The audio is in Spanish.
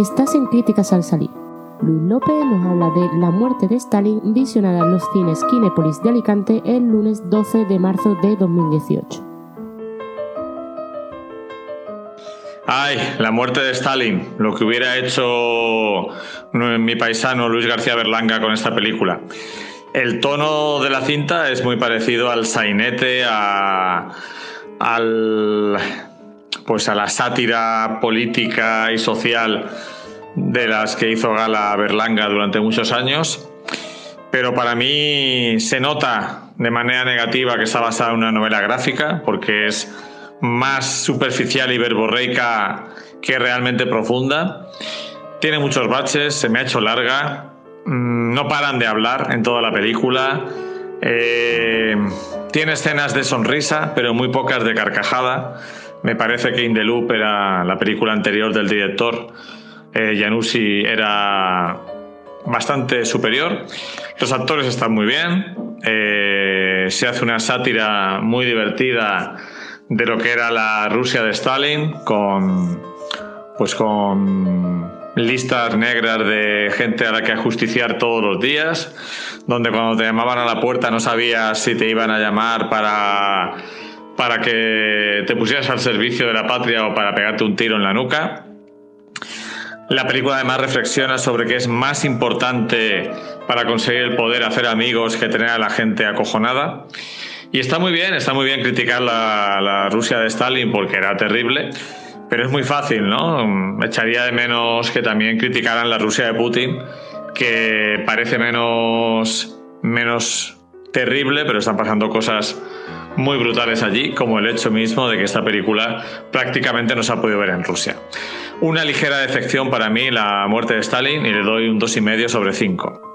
Estás en Críticas al Salir. Luis López nos habla de La muerte de Stalin visionada en los cines Kinépolis de Alicante el lunes 12 de marzo de 2018. Ay, la muerte de Stalin, lo que hubiera hecho mi paisano Luis García Berlanga con esta película. El tono de la cinta es muy parecido al sainete, a, al, pues a la sátira política y social de las que hizo gala Berlanga durante muchos años. Pero para mí se nota de manera negativa que está basada en una novela gráfica, porque es más superficial y verborreica que realmente profunda. Tiene muchos baches, se me ha hecho larga, mm, no paran de hablar en toda la película. Eh, tiene escenas de sonrisa, pero muy pocas de carcajada. Me parece que In era la película anterior del director. Eh, era bastante superior. Los actores están muy bien. Eh, se hace una sátira muy divertida de lo que era la Rusia de Stalin, con pues con listas negras de gente a la que ajusticiar todos los días, donde cuando te llamaban a la puerta no sabías si te iban a llamar para, para que te pusieras al servicio de la patria o para pegarte un tiro en la nuca. La película además reflexiona sobre que es más importante para conseguir el poder hacer amigos que tener a la gente acojonada. Y está muy bien, está muy bien criticar la, Rusia de Stalin porque era terrible, pero es muy fácil, ¿no? Echaría de menos que también criticaran la Rusia de Putin, que parece menos, menos terrible, pero están pasando cosas muy brutales allí, como el hecho mismo de que esta película prácticamente no se ha podido ver en Rusia. Una ligera decepción para mí la muerte de Stalin y le doy un 2,5 sobre 5.